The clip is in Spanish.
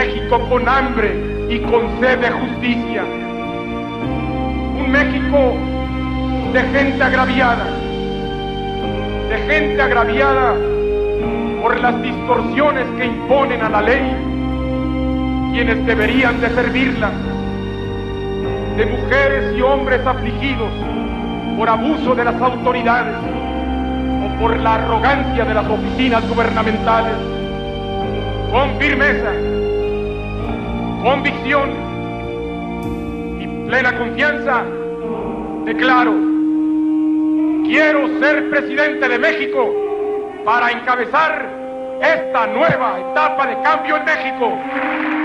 México con hambre y con sed de justicia. Un México de gente agraviada, de gente agraviada por las distorsiones que imponen a la ley quienes deberían de servirla, de mujeres y hombres afligidos por abuso de las autoridades o por la arrogancia de las oficinas gubernamentales, con firmeza, convicción y plena confianza, declaro, quiero ser presidente de México para encabezar esta nueva etapa de cambio en México.